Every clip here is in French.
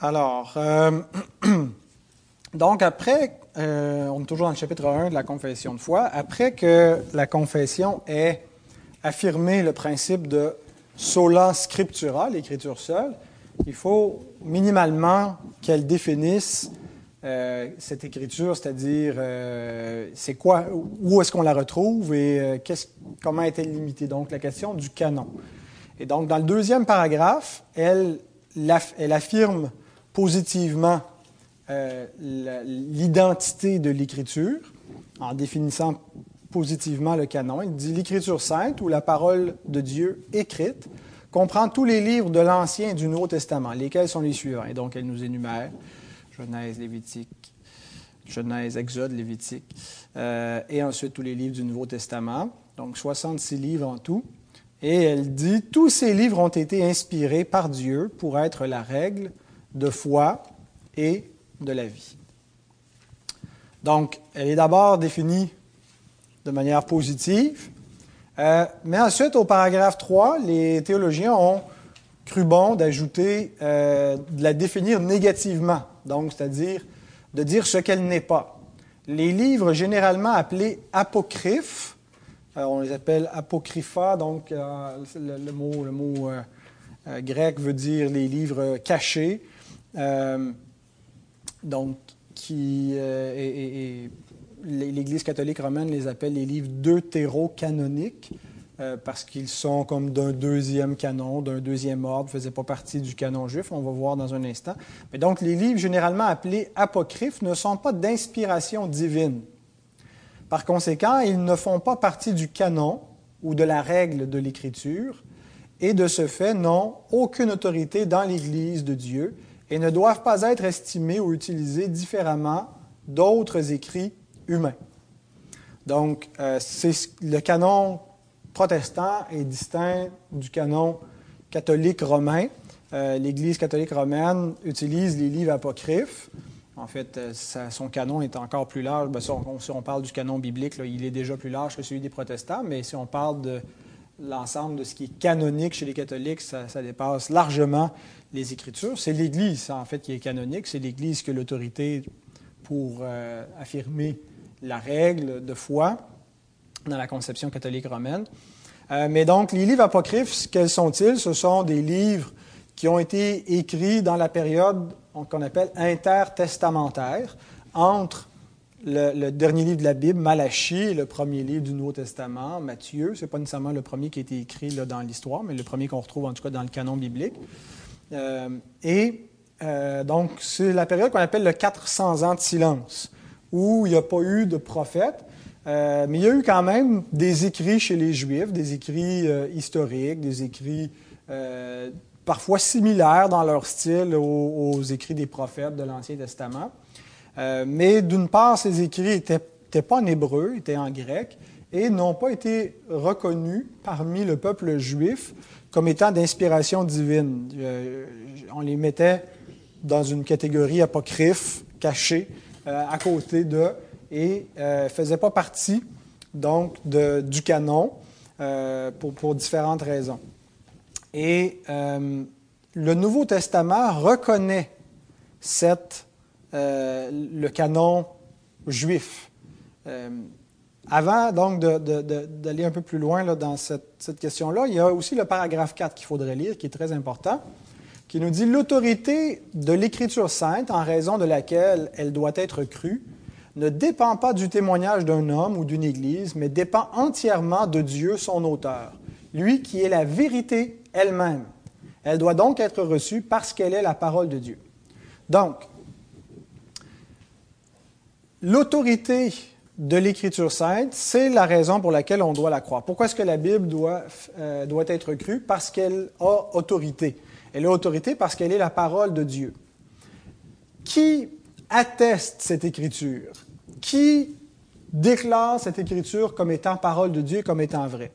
Alors, euh, donc après, euh, on est toujours dans le chapitre 1 de la confession de foi, après que la confession ait affirmé le principe de sola scriptura, l'écriture seule, il faut minimalement qu'elle définisse euh, cette écriture, c'est-à-dire c'est quoi, où est-ce qu'on la retrouve et comment est-elle limitée? Donc la question du canon. Et donc dans le deuxième paragraphe, elle, elle affirme positivement euh, l'identité de l'Écriture en définissant positivement le canon. Il dit l'Écriture sainte ou la parole de Dieu écrite comprend tous les livres de l'Ancien et du Nouveau Testament, lesquels sont les suivants? Et donc, elle nous énumère Genèse, Lévitique, Genèse, Exode, Lévitique, euh, et ensuite tous les livres du Nouveau Testament. Donc, 66 livres en tout. Et elle dit tous ces livres ont été inspirés par Dieu pour être la règle de foi et de la vie. Donc, elle est d'abord définie de manière positive, euh, mais ensuite, au paragraphe 3, les théologiens ont cru bon d'ajouter, euh, de la définir négativement, donc c'est-à-dire de dire ce qu'elle n'est pas. Les livres généralement appelés apocryphes, euh, on les appelle apocrypha, donc le, mot, le mot grec veut dire les livres cachés. Euh, donc, euh, l'Église catholique romaine les appelle les livres deutéro-canoniques euh, parce qu'ils sont comme d'un deuxième canon, d'un deuxième ordre, ne faisaient pas partie du canon juif, on va voir dans un instant. Mais donc, les livres généralement appelés apocryphes ne sont pas d'inspiration divine. Par conséquent, ils ne font pas partie du canon ou de la règle de l'Écriture et de ce fait n'ont aucune autorité dans l'Église de Dieu et ne doivent pas être estimés ou utilisés différemment d'autres écrits humains. Donc, euh, le canon protestant est distinct du canon catholique romain. Euh, L'Église catholique romaine utilise les livres apocryphes. En fait, euh, son canon est encore plus large. Ben, si, on, parle du canon biblique, il est déjà plus large que celui des protestants, mais si on parle de l'ensemble de ce qui est canonique chez les catholiques, ça, dépasse largement les Écritures. C'est l'Église, en fait, qui est canonique. C'est l'Église qui a l'autorité pour euh, affirmer la règle de foi dans la conception catholique romaine. Euh, mais donc, les livres apocryphes, quels sont-ils? Ce sont des livres qui ont été écrits dans la période qu'on appelle intertestamentaire, entre le, dernier livre de la Bible, Malachie, le premier livre du Nouveau Testament, Matthieu. Ce n'est pas nécessairement le premier qui a été écrit dans l'histoire, mais le premier qu'on retrouve en tout cas dans le canon biblique. Euh, et euh, donc, c'est la période qu'on appelle le 400 ans de silence, où il n'y a pas eu de prophète, euh, mais il y a eu quand même des écrits chez les Juifs, des écrits historiques, des écrits parfois similaires dans leur style aux, écrits des prophètes de l'Ancien Testament. Mais d'une part, ces écrits n'étaient pas en hébreu, étaient en grec, et n'ont pas été reconnus parmi le peuple juif comme étant d'inspiration divine. Euh, on les mettait dans une catégorie apocryphe, cachée, euh, à côté de, et ne euh, faisaient pas partie donc du canon pour, différentes raisons. Et le Nouveau Testament reconnaît cette, le canon juif. Avant donc d'aller un peu plus loin dans cette, question-là, il y a aussi le paragraphe 4 qu'il faudrait lire, qui est très important, qui nous dit l'autorité de l'Écriture sainte, en raison de laquelle elle doit être crue, ne dépend pas du témoignage d'un homme ou d'une Église, mais dépend entièrement de Dieu, son auteur, lui qui est la vérité elle-même. Elle doit donc être reçue parce qu'elle est la parole de Dieu. Donc, l'autorité de l'Écriture sainte, c'est la raison pour laquelle on doit la croire. Pourquoi est-ce que la Bible doit, euh, doit être crue? Parce qu'elle a autorité. Elle a autorité parce qu'elle est la parole de Dieu. Qui atteste cette Écriture? Qui déclare cette Écriture comme étant parole de Dieu, comme étant vraie?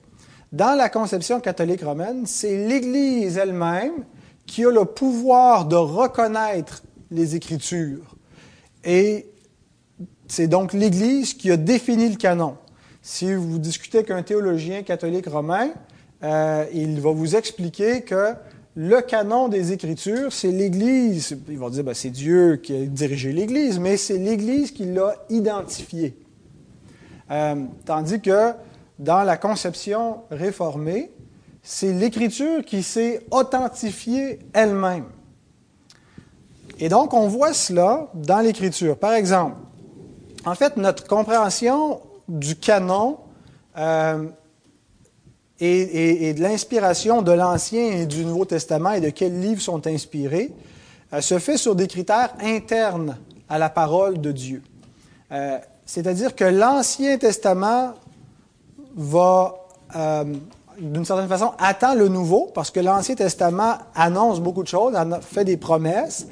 Dans la conception catholique romaine, c'est l'Église elle-même qui a le pouvoir de reconnaître les Écritures et c'est donc l'Église qui a défini le canon. Si vous discutez avec un théologien catholique romain, euh, il va vous expliquer que le canon des Écritures, c'est l'Église. Ils vont dire, ben, c'est Dieu qui a dirigé l'Église, mais c'est l'Église qui l'a identifié. Euh, tandis que dans la conception réformée, c'est l'Écriture qui s'est authentifiée elle-même. Et donc, on voit cela dans l'Écriture. Par exemple, en fait, notre compréhension du canon euh, et, de l'inspiration de l'Ancien et du Nouveau Testament et de quels livres sont inspirés euh, se fait sur des critères internes à la parole de Dieu. Euh, c'est-à-dire que l'Ancien Testament va, d'une certaine façon, attend le Nouveau, parce que l'Ancien Testament annonce beaucoup de choses, fait des promesses,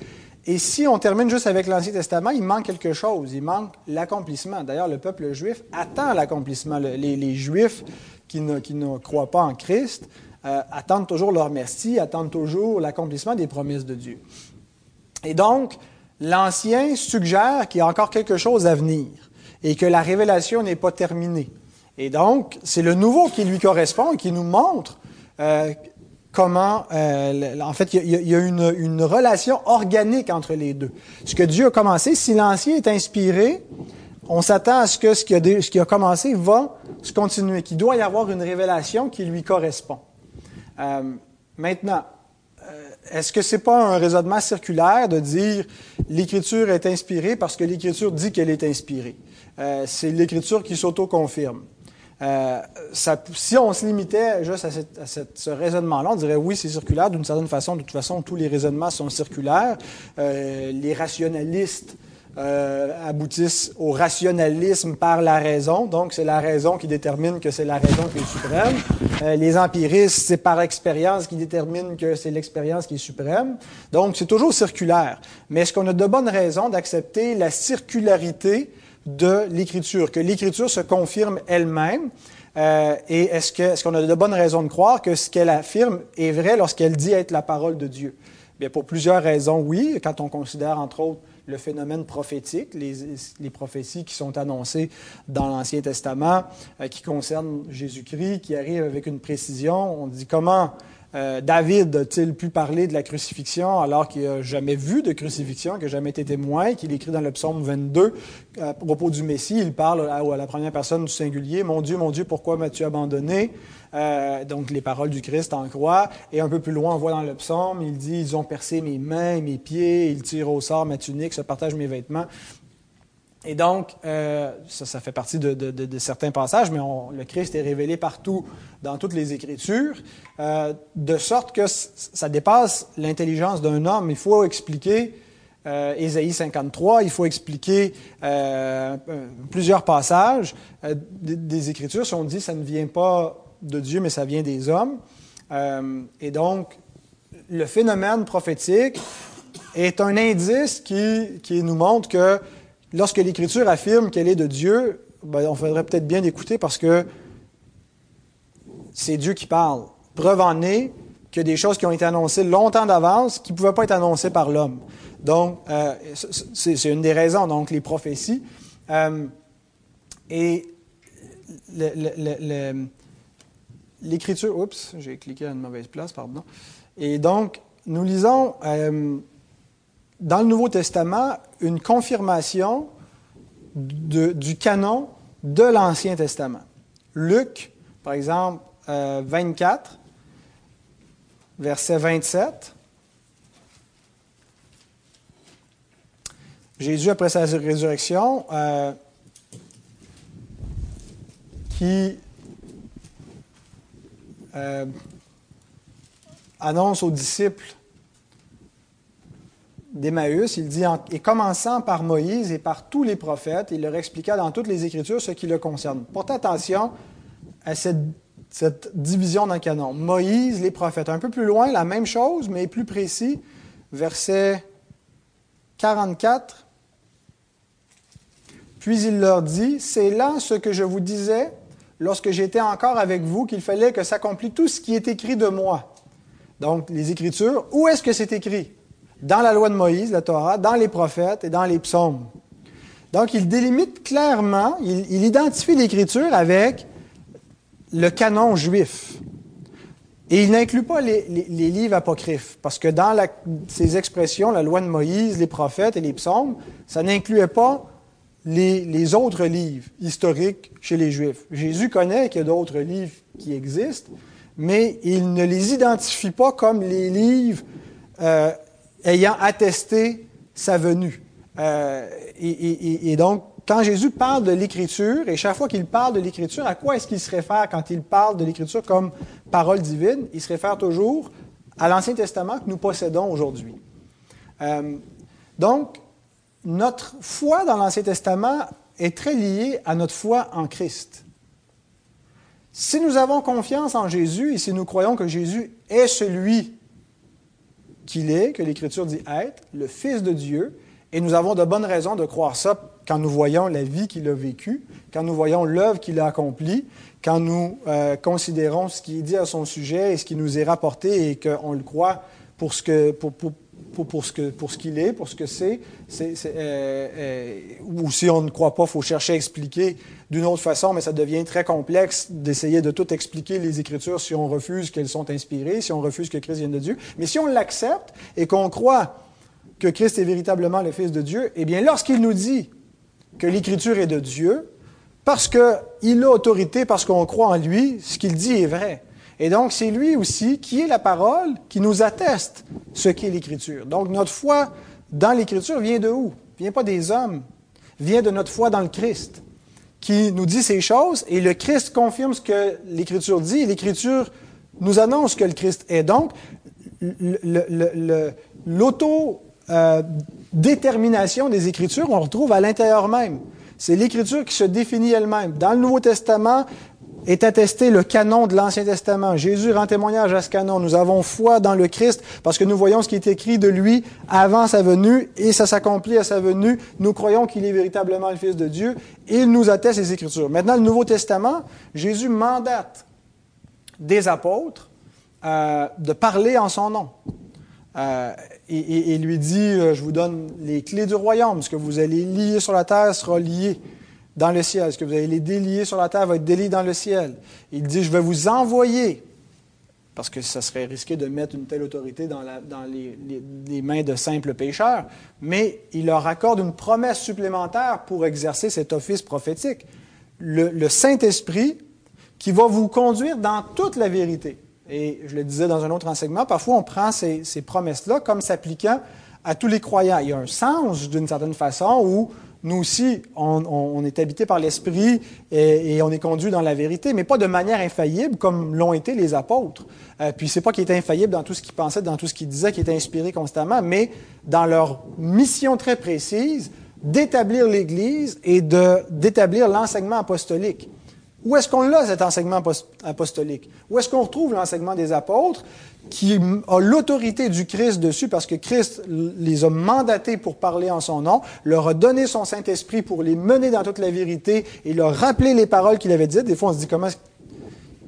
et si on termine juste avec l'Ancien Testament, il manque quelque chose. Il manque l'accomplissement. D'ailleurs, le peuple juif attend l'accomplissement. Les, Juifs qui ne, croient pas en Christ euh, attendent toujours leur merci, attendent toujours l'accomplissement des promesses de Dieu. Et donc, l'Ancien suggère qu'il y a encore quelque chose à venir et que la révélation n'est pas terminée. Et donc, c'est le nouveau qui lui correspond et qui nous montre euh, comment, euh, en fait, il y a, une, relation organique entre les deux. Ce que Dieu a commencé, si l'ancien est inspiré, on s'attend à ce que ce qui, a, commencé va se continuer, qu'il doit y avoir une révélation qui lui correspond. Euh, maintenant, euh, est-ce que c'est pas un raisonnement circulaire de dire l'Écriture est inspirée parce que l'Écriture dit qu'elle est inspirée? c'est l'Écriture qui s'auto-confirme. Euh, si on se limitait juste à, ce raisonnement-là, on dirait oui, c'est circulaire d'une certaine façon. De toute façon, tous les raisonnements sont circulaires. Euh, les rationalistes euh, aboutissent au rationalisme par la raison. Donc, c'est la raison qui détermine que c'est la raison qui est suprême. les empiristes, c'est par expérience qui détermine que c'est l'expérience qui est suprême. Donc, c'est toujours circulaire. Mais est-ce qu'on a de bonnes raisons d'accepter la circularité de l'Écriture, que l'Écriture se confirme elle-même. Euh, et est-ce qu'on est a de bonnes raisons de croire que ce qu'elle affirme est vrai lorsqu'elle dit être la parole de Dieu? Bien, pour plusieurs raisons, oui. Quand on considère, entre autres, le phénomène prophétique, les, les prophéties qui sont annoncées dans l'Ancien Testament, euh, qui concernent Jésus-Christ, qui arrivent avec une précision. On dit comment euh, David a-t-il pu parler de la crucifixion alors qu'il n'a jamais vu de crucifixion, qu'il n'a jamais été témoin, qu'il écrit dans le psaume 22 à propos du Messie, il parle à, la première personne du singulier, Mon Dieu, mon Dieu, pourquoi m'as-tu abandonné euh, Donc les paroles du Christ en croix. Et un peu plus loin, on voit dans le psaume, il dit, ils ont percé mes mains, mes pieds, ils tirent au sort ma tunique, se partagent mes vêtements. Et donc, euh, ça, fait partie de, certains passages, mais le Christ est révélé partout dans toutes les Écritures, euh, de sorte que ça dépasse l'intelligence d'un homme. Il faut expliquer euh, Ésaïe 53, il faut expliquer plusieurs passages des, Écritures. Si on dit ça ne vient pas de Dieu, mais ça vient des hommes. Et donc, le phénomène prophétique est un indice qui nous montre que lorsque l'Écriture affirme qu'elle est de Dieu, ben, on faudrait peut-être bien écouter parce que c'est Dieu qui parle. Preuve en est a des choses qui ont été annoncées longtemps d'avance qui ne pouvaient pas être annoncées par l'homme. Donc, euh, c'est une des raisons, donc les prophéties. Euh, et l'Écriture, oups, j'ai cliqué à une mauvaise place, pardon. Et donc, nous lisons euh, dans le Nouveau Testament une confirmation du canon de l'Ancien Testament. Luc, par exemple, 24, euh, verset 27. Jésus, après sa résurrection, euh, qui euh, annonce aux disciples d'Emmaüs, il dit, et commençant par Moïse et par tous les prophètes, il leur expliqua dans toutes les Écritures ce qui le concerne. Portez attention à cette, division le canon. Moïse, les prophètes. Un peu plus loin, la même chose, mais plus précis, verset 44. Puis il leur dit, c'est là ce que je vous disais lorsque j'étais encore avec vous, qu'il fallait que s'accomplisse tout ce qui est écrit de moi. Donc, les Écritures, où est-ce que c'est écrit? Dans la loi de Moïse, la Torah, dans les prophètes et dans les psaumes. Donc, il délimite clairement, il, identifie l'Écriture avec le canon juif. Et il n'inclut pas les, livres apocryphes, parce que dans ces expressions, la loi de Moïse, les prophètes et les psaumes, ça n'incluait pas les, autres livres historiques chez les Juifs. Jésus connaît qu'il y a d'autres livres qui existent, mais il ne les identifie pas comme les livres euh, ayant attesté sa venue. Euh, et, donc, quand Jésus parle de l'Écriture, et chaque fois qu'il parle de l'Écriture, à quoi est-ce qu'il se réfère quand il parle de l'Écriture comme parole divine? Il se réfère toujours à l'Ancien Testament que nous possédons aujourd'hui. Euh, donc, notre foi dans l'Ancien Testament est très liée à notre foi en Christ. Si nous avons confiance en Jésus et si nous croyons que Jésus est celui qu'il est, que l'Écriture dit être, le Fils de Dieu, et nous avons de bonnes raisons de croire ça quand nous voyons la vie qu'il a vécue, quand nous voyons l'œuvre qu'il a accomplie, quand nous euh, considérons ce qui est dit à son sujet et ce qui nous est rapporté et qu'on le croit pour ce que, pour, pour, pour, ce pour ce qu'il est, pour ce que c'est, euh, euh, ou si on ne croit pas, il faut chercher à expliquer d'une autre façon, mais ça devient très complexe d'essayer de tout expliquer les Écritures si on refuse qu'elles sont inspirées, si on refuse que Christ vienne de Dieu. Mais si on l'accepte et qu'on croit que Christ est véritablement le Fils de Dieu, eh bien, lorsqu'il nous dit que l'Écriture est de Dieu, parce qu'il a autorité, parce qu'on croit en lui, ce qu'il dit est vrai. Et donc, c'est lui aussi qui est la parole qui nous atteste ce qu'est l'Écriture. Donc, notre foi dans l'Écriture vient de où? Vient pas des hommes, vient de notre foi dans le Christ, qui nous dit ces choses, et le Christ confirme ce que l'Écriture dit, l'Écriture nous annonce que le Christ est. Donc, l'auto-détermination des Écritures, on retrouve à l'intérieur même. C'est l'Écriture qui se définit elle-même. Dans le Nouveau Testament, est attesté le canon de l'Ancien Testament. Jésus rend témoignage à ce canon. Nous avons foi dans le Christ parce que nous voyons ce qui est écrit de lui avant sa venue et ça s'accomplit à sa venue. Nous croyons qu'il est véritablement le Fils de Dieu et il nous atteste les Écritures. Maintenant, le Nouveau Testament, Jésus mandate des apôtres euh, de parler en son nom. Euh, et, lui dit, euh, je vous donne les clés du royaume. Ce que vous allez lier sur la terre sera lié dans le ciel. Ce que vous allez les délier sur la terre? Va être délié dans le ciel. Il dit, je vais vous envoyer, parce que ça serait risqué de mettre une telle autorité dans, les, mains de simples pécheurs, mais il leur accorde une promesse supplémentaire pour exercer cet office prophétique. Le, Saint-Esprit qui va vous conduire dans toute la vérité. Et je le disais dans un autre enseignement, parfois on prend ces promesses-là comme s'appliquant à tous les croyants. Il y a un sens, d'une certaine façon, où nous aussi, on, est habité par l'Esprit et, on est conduit dans la vérité, mais pas de manière infaillible comme l'ont été les apôtres. Euh, puis c'est pas qu'ils étaient infaillibles dans tout ce qu'ils pensaient, dans tout ce qu'ils disaient, qu'ils étaient inspirés constamment, mais dans leur mission très précise d'établir l'Église et d'établir l'enseignement apostolique. Où est-ce qu'on l'a, cet enseignement apostolique? Où est-ce qu'on retrouve l'enseignement des apôtres qui a l'autorité du Christ dessus parce que Christ les a mandatés pour parler en son nom, leur a donné son Saint-Esprit pour les mener dans toute la vérité et leur rappeler les paroles qu'il avait dites? Des fois, on se dit comment,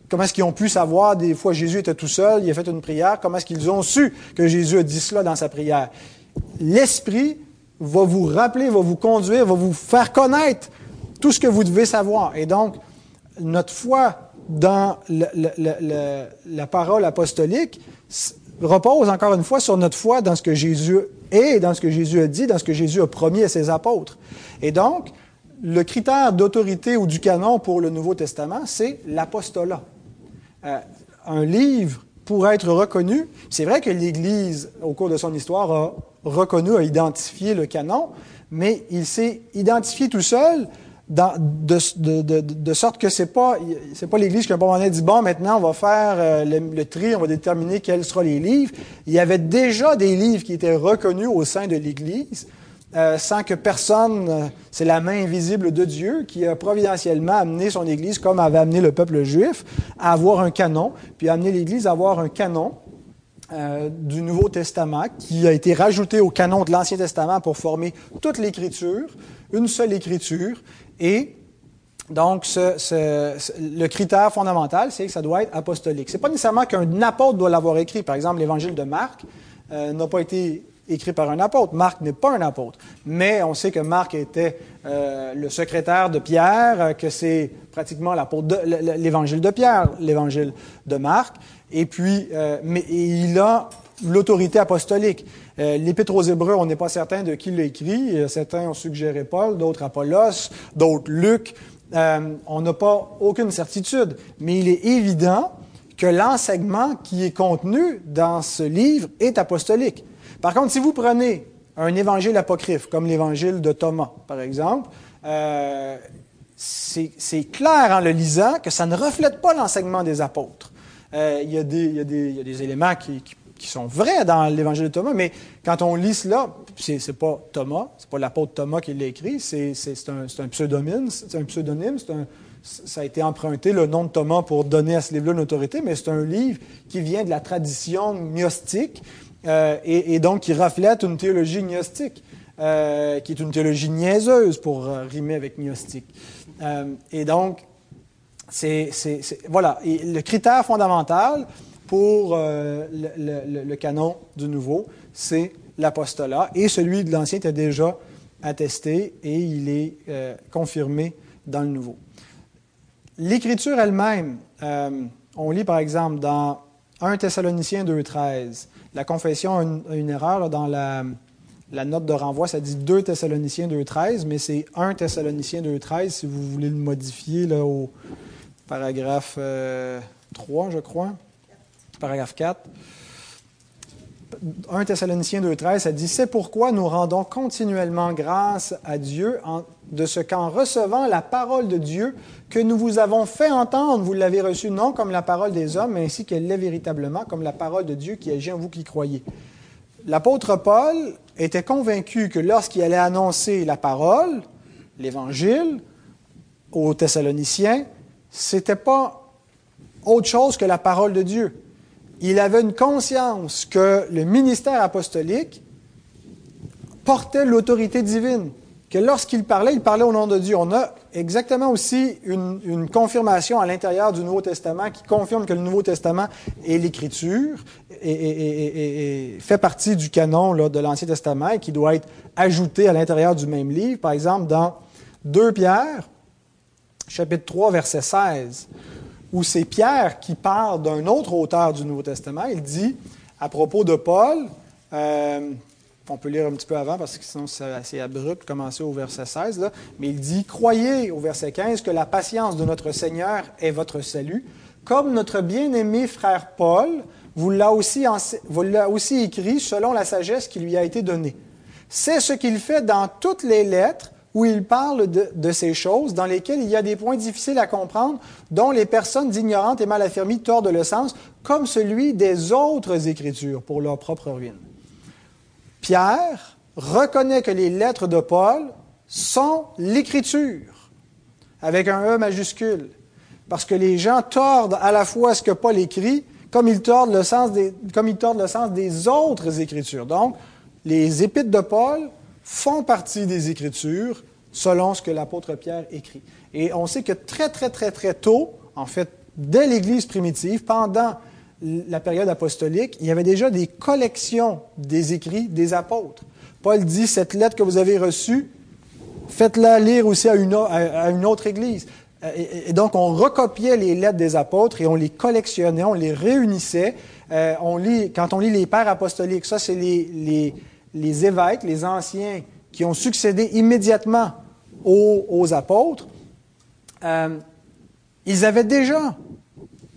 comment est-ce qu'ils ont pu savoir? Des fois, Jésus était tout seul, il a fait une prière. Comment est-ce qu'ils ont su que Jésus a dit cela dans sa prière? L'Esprit va vous rappeler, va vous conduire, va vous faire connaître tout ce que vous devez savoir. Et donc, notre foi dans la, parole apostolique repose encore une fois sur notre foi dans ce que Jésus est, dans ce que Jésus a dit, dans ce que Jésus a promis à ses apôtres. Et donc, le critère d'autorité ou du canon pour le Nouveau Testament, c'est l'apostolat. Euh, un livre, pour être reconnu, c'est vrai que l'Église, au cours de son histoire, a reconnu, a identifié le canon, mais il s'est identifié tout seul de, sorte que c'est pas c'est pas l'Église qui a un moment donné dit bon maintenant on va faire euh, le, tri, on va déterminer quels seront les livres. Il y avait déjà des livres qui étaient reconnus au sein de l'Église euh, sans que personne, euh, c'est la main invisible de Dieu qui a providentiellement amené son Église comme avait amené le peuple juif à avoir un canon, puis amené l'Église à avoir un canon. Du Nouveau Testament qui a été rajouté au canon de l'Ancien Testament pour former toute l'Écriture, une seule Écriture, et donc, le critère fondamental, c'est que ça doit être apostolique. Ce n'est pas nécessairement qu'un apôtre doit l'avoir écrit. Par exemple, l'évangile de Marc euh, n'a pas été écrit par un apôtre. Marc n'est pas un apôtre. Mais on sait que Marc était euh, le secrétaire de Pierre, euh, que c'est pratiquement l'évangile de Pierre, l'évangile de Marc. Et puis, mais il a l'autorité apostolique. L'Épître aux Hébreux, on n'est pas certain de qui l'a écrit. Certains ont suggéré Paul, d'autres Apollos, d'autres Luc. on n'a pas aucune certitude. Mais il est évident que l'enseignement qui est contenu dans ce livre est apostolique. Par contre, si vous prenez un évangile apocryphe, comme l'évangile de Thomas, par exemple, euh, c'est clair en le lisant que ça ne reflète pas l'enseignement des apôtres. Euh, il, y a des, éléments qui, sont vrais dans l'évangile de Thomas, mais quand on lit cela, c'est n'est pas Thomas, c'est pas l'apôtre Thomas qui l'a écrit, c'est un, un pseudonyme, c'est un ça a été emprunté, le nom de Thomas, pour donner à ce livre-là une autorité, mais c'est un livre qui vient de la tradition gnostique euh, et, donc qui reflète une théologie gnostique, euh, qui est une théologie niaiseuse pour rimer avec gnostique. Et donc, voilà, le critère fondamental pour euh, le, canon du Nouveau, c'est l'apostolat, et celui de l'Ancien était déjà attesté et il est euh, confirmé dans le Nouveau. L'écriture elle-même, euh, on lit par exemple dans 1 Thessaloniciens 2.13, la confession a une, erreur dans la, la, note de renvoi, ça dit 2 Thessaloniciens 2.13, mais c'est 1 Thessaloniciens 2.13 si vous voulez le modifier là, au paragraphe euh, 3, je crois, paragraphe 4. 1 Thessaloniciens 2.13, ça dit C'est pourquoi nous rendons continuellement grâce à Dieu de ce qu'en recevant la parole de Dieu que nous vous avons fait entendre, vous l'avez reçue non comme la parole des hommes, mais ainsi qu'elle l'est véritablement, comme la parole de Dieu qui agit en vous qui croyez. L'apôtre Paul était convaincu que lorsqu'il allait annoncer la parole, l'Évangile, aux Thessaloniciens, c'était pas autre chose que la parole de Dieu il avait une conscience que le ministère apostolique portait l'autorité divine, que lorsqu'il parlait, il parlait au nom de Dieu. On a exactement aussi une, confirmation à l'intérieur du Nouveau Testament qui confirme que le Nouveau Testament est l'Écriture et, fait partie du canon de l'Ancien Testament et qui doit être ajouté à l'intérieur du même livre. Par exemple, dans 2 Pierre, chapitre 3, verset 16 où c'est Pierre qui parle d'un autre auteur du Nouveau Testament. Il dit, à propos de Paul, euh, on peut lire un petit peu avant parce que sinon c'est assez abrupt, commencer au verset 16, là, mais il dit, Croyez au verset 15 que la patience de notre Seigneur est votre salut, comme notre bien-aimé frère Paul vous l'a aussi, aussi écrit selon la sagesse qui lui a été donnée. C'est ce qu'il fait dans toutes les lettres où il parle de, ces choses dans lesquelles il y a des points difficiles à comprendre, dont les personnes ignorantes et mal affirmées tordent le sens, comme celui des autres Écritures pour leur propre ruine. Pierre reconnaît que les lettres de Paul sont l'Écriture, avec un E majuscule, parce que les gens tordent à la fois ce que Paul écrit, comme ils tordent le sens des, comme ils tordent le sens des autres Écritures. Donc, les épîtres de Paul font partie des Écritures selon ce que l'apôtre Pierre écrit. Et on sait que très, très, très, très tôt, en fait, dès l'Église primitive, pendant la période apostolique, il y avait déjà des collections des écrits des apôtres. Paul dit, cette lettre que vous avez reçue, faites-la lire aussi à une, à une autre Église. Et, donc, on recopiait les lettres des apôtres et on les collectionnait, on les réunissait. Euh, on lit, quand on lit les pères apostoliques, ça, c'est les les évêques, les anciens qui ont succédé immédiatement aux, apôtres, euh, ils avaient déjà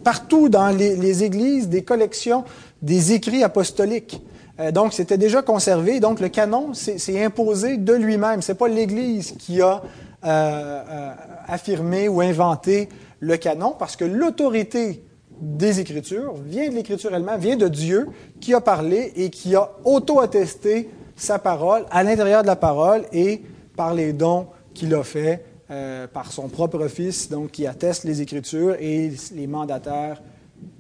partout dans les, églises des collections des écrits apostoliques. Euh, donc, c'était déjà conservé. Donc, le canon s'est imposé de lui-même. C'est pas l'Église qui a euh, affirmé ou inventé le canon, parce que l'autorité des Écritures, vient de l'Écriture elle-même, vient de Dieu qui a parlé et qui a auto-attesté sa parole à l'intérieur de la parole et par les dons qu'il a fait euh, par son propre Fils, donc qui atteste les Écritures et les mandataires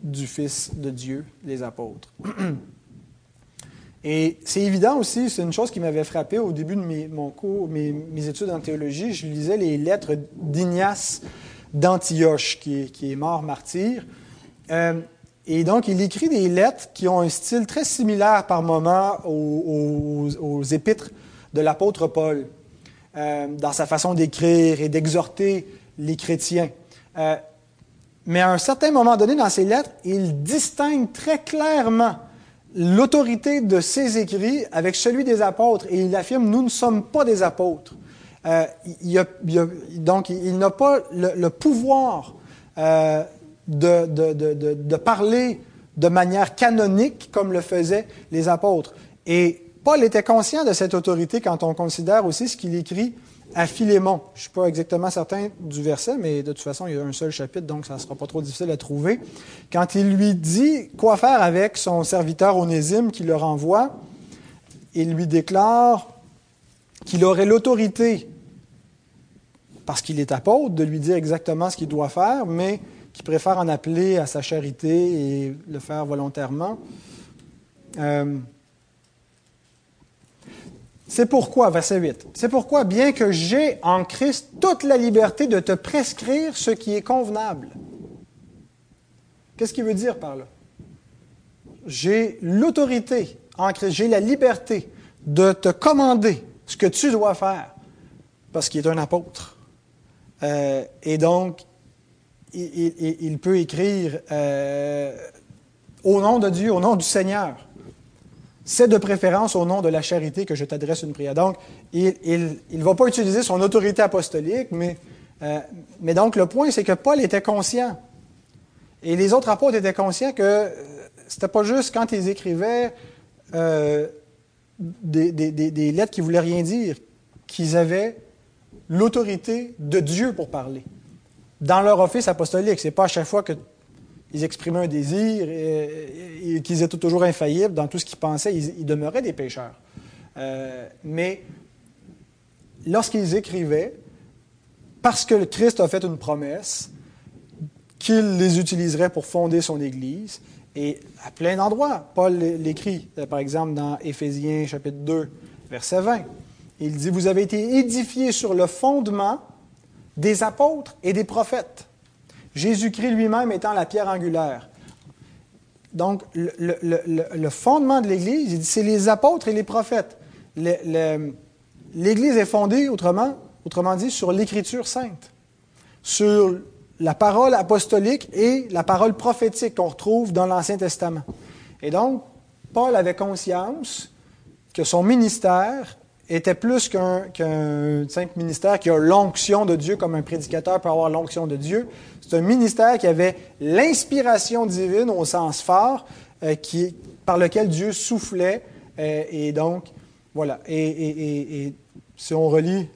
du Fils de Dieu, les apôtres. Et c'est évident aussi, c'est une chose qui m'avait frappé au début de mes, mon cours, mes, études en théologie, je lisais les lettres d'Ignace d'Antioche, qui, qui, est mort martyr. Euh, et donc, il écrit des lettres qui ont un style très similaire par moment aux, épîtres de l'apôtre Paul, euh, dans sa façon d'écrire et d'exhorter les chrétiens. Euh, mais à un certain moment donné dans ses lettres, il distingue très clairement l'autorité de ses écrits avec celui des apôtres et il affirme nous ne sommes pas des apôtres. Donc il, n'a pas le, pouvoir de, parler de manière canonique comme le faisaient les apôtres. Et Paul était conscient de cette autorité quand on considère aussi ce qu'il écrit à Philémon. Je ne suis pas exactement certain du verset, mais de toute façon, il y a un seul chapitre, donc ça ne sera pas trop difficile à trouver. Quand il lui dit quoi faire avec son serviteur Onésime qui le renvoie, il lui déclare qu'il aurait l'autorité, parce qu'il est apôtre, de lui dire exactement ce qu'il doit faire, mais qu'il préfère en appeler à sa charité et le faire volontairement. Euh, c'est pourquoi, verset 8, c'est pourquoi, bien que j'ai en Christ toute la liberté de te prescrire ce qui est convenable. Qu'est-ce qu'il veut dire par là? J'ai l'autorité en Christ, j'ai la liberté de te commander ce que tu dois faire, parce qu'il est un apôtre. Euh, et donc, il, peut écrire euh, au nom de Dieu, au nom du Seigneur c'est de préférence au nom de la charité que je t'adresse une prière. Donc, il ne va pas utiliser son autorité apostolique, mais, euh, mais donc le point, c'est que Paul était conscient. Et les autres apôtres étaient conscients que euh, c'était pas juste quand ils écrivaient des, des, lettres qui voulaient rien dire, qu'ils avaient l'autorité de Dieu pour parler. Dans leur office apostolique, c'est pas à chaque fois que ils exprimaient un désir et, qu'ils étaient toujours infaillibles dans tout ce qu'ils pensaient. Ils, demeuraient des pécheurs. Euh, mais lorsqu'ils écrivaient, parce que le Christ a fait une promesse, qu'il les utiliserait pour fonder son Église, et à plein d'endroits, Paul l'écrit, euh, par exemple dans Éphésiens chapitre 2, verset 20. Il dit, vous avez été édifiés sur le fondement des apôtres et des prophètes. Jésus-Christ lui-même étant la pierre angulaire. Donc, le, fondement de l'Église, c'est les apôtres et les prophètes. L'Église est fondée, autrement, autrement dit, sur l'Écriture sainte, sur la parole apostolique et la parole prophétique qu'on retrouve dans l'Ancien Testament. Et donc, Paul avait conscience que son ministère était plus qu'un simple ministère qui a l'onction de Dieu, comme un prédicateur peut avoir l'onction de Dieu. C'est un ministère qui avait l'inspiration divine au sens fort, euh, qui, par lequel Dieu soufflait. Euh, et donc, voilà. Et, si on relit.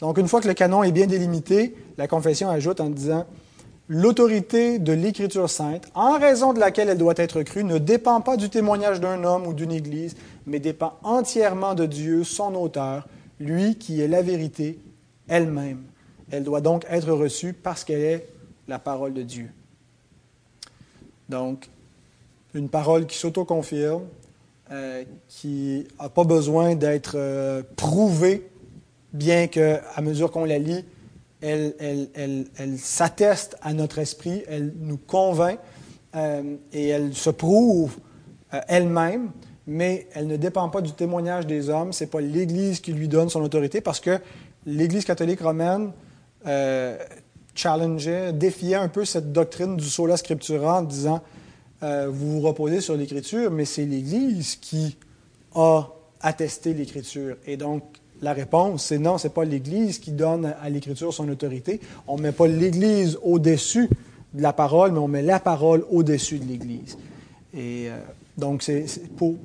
Donc, une fois que le canon est bien délimité, la confession ajoute en disant L'autorité de l'Écriture sainte, en raison de laquelle elle doit être crue, ne dépend pas du témoignage d'un homme ou d'une Église, mais dépend entièrement de Dieu, son auteur, lui qui est la vérité elle-même. Elle doit donc être reçue parce qu'elle est la parole de Dieu. Donc, une parole qui s'auto-confirme, euh, qui n'a pas besoin d'être euh, prouvée, bien qu'à mesure qu'on la lit, elle, s'atteste à notre esprit, elle nous convainc euh, et elle se prouve elle-même, mais elle ne dépend pas du témoignage des hommes. Ce n'est pas l'Église qui lui donne son autorité parce que l'Église catholique romaine euh, défiait un peu cette doctrine du sola scriptura en disant vous vous reposez sur l'Écriture, mais c'est l'Église qui a attesté l'Écriture. Et donc, la réponse, c'est non, ce n'est pas l'Église qui donne à l'Écriture son autorité. On ne met pas l'Église au-dessus de la parole, mais on met la parole au-dessus de l'Église. Et euh, donc,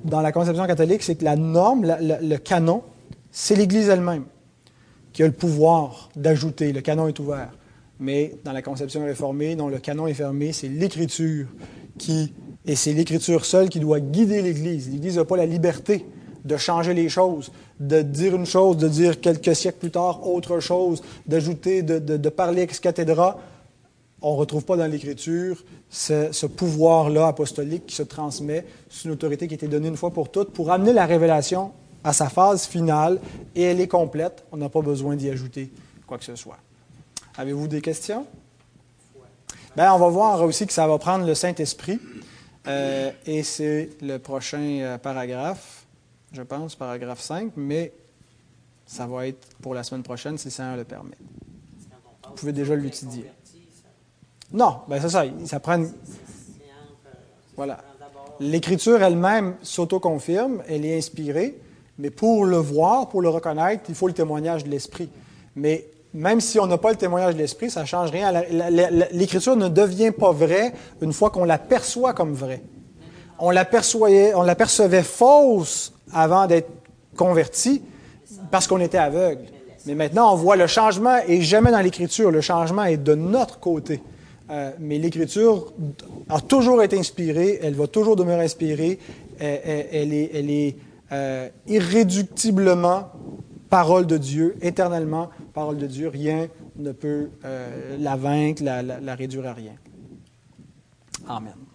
dans la conception catholique, c'est que la norme, le canon, c'est l'Église elle-même qui a le pouvoir d'ajouter. Le canon est ouvert. Mais dans la conception réformée, dont le canon est fermé, c'est l'Écriture qui, et c'est l'Écriture seule qui doit guider l'Église. L'Église n'a pas la liberté de changer les choses, de dire une chose, de dire quelques siècles plus tard autre chose, d'ajouter, de, parler ex cathedra. On ne retrouve pas dans l'Écriture ce, pouvoir-là apostolique qui se transmet. C'est une autorité qui a été donnée une fois pour toutes pour amener la révélation à sa phase finale et elle est complète. On n'a pas besoin d'y ajouter quoi que ce soit. Avez-vous des questions? Bien, on va voir aussi que ça va prendre le Saint-Esprit. Euh, et c'est le prochain euh, paragraphe je pense, paragraphe 5, mais ça va être pour la semaine prochaine si ça le permet. Vous pouvez déjà l'étudier. Non, ben c'est ça. Ça prend. Voilà. L'Écriture elle-même s'auto-confirme, elle est inspirée, mais pour le voir, pour le reconnaître, il faut le témoignage de l'Esprit. Mais même si on n'a pas le témoignage de l'Esprit, ça ne change rien. L'Écriture ne devient pas vraie une fois qu'on la perçoit comme vraie. On l'apercevait on percevait fausse avant d'être converti parce qu'on était aveugle. Mais maintenant, on voit le changement et jamais dans l'Écriture. Le changement est de notre côté. Euh, mais l'Écriture a toujours été inspirée, elle va toujours demeurer inspirée, elle, est, euh, irréductiblement parole de Dieu, éternellement parole de Dieu. Rien ne peut euh, la vaincre, la réduire à rien. Amen.